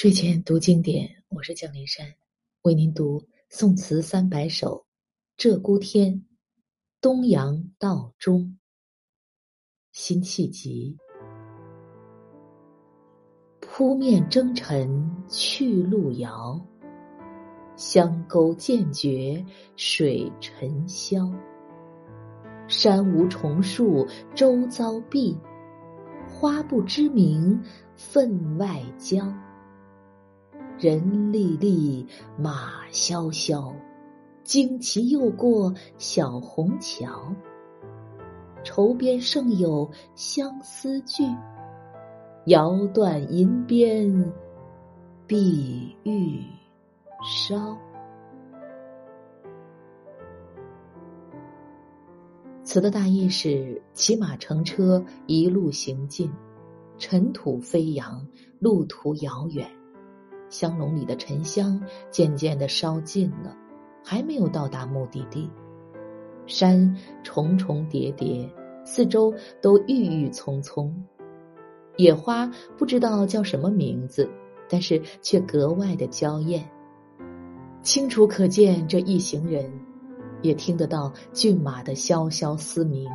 睡前读经典，我是蒋林山，为您读《宋词三百首·鹧鸪天·东阳道中》辛弃疾。扑面征尘去路遥，乡沟渐觉水沉霄。山无重树周遭碧，花不知名分外娇。人历历，马萧萧，旌旗又过小虹桥。愁边胜有相思句。遥断银鞭，碧玉烧。词的大意是：骑马乘车，一路行进，尘土飞扬，路途遥远，香笼里的沉香渐渐的烧尽了，还没有到达目的地。山重重叠叠，四周都郁郁葱葱。野花不知道叫什么名字，但是却格外的娇艳。清楚可见这一行人，也听得到骏马的萧萧嘶鸣。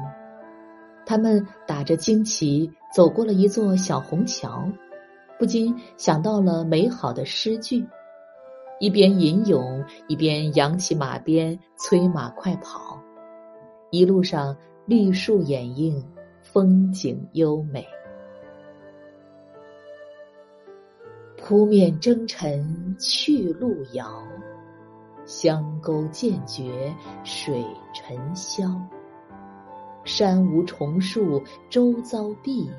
他们打着旌旗走过了一座小虹桥，不禁想到了美好的诗句：一边吟咏，一边扬起马鞭，催马快跑。一路上绿树掩映，风景优美。扑面征尘去路遥，乡沟渐觉水沉霄。山无重树周遭碧，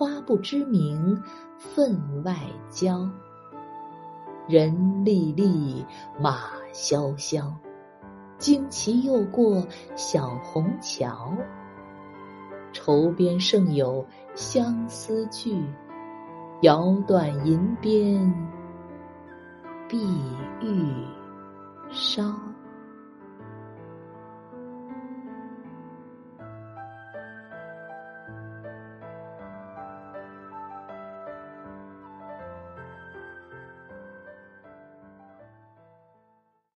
花不知名分外娇。人历历，马萧萧，旌旗又过小红桥。愁边胜有相思句。遥断银鞭，碧玉梢。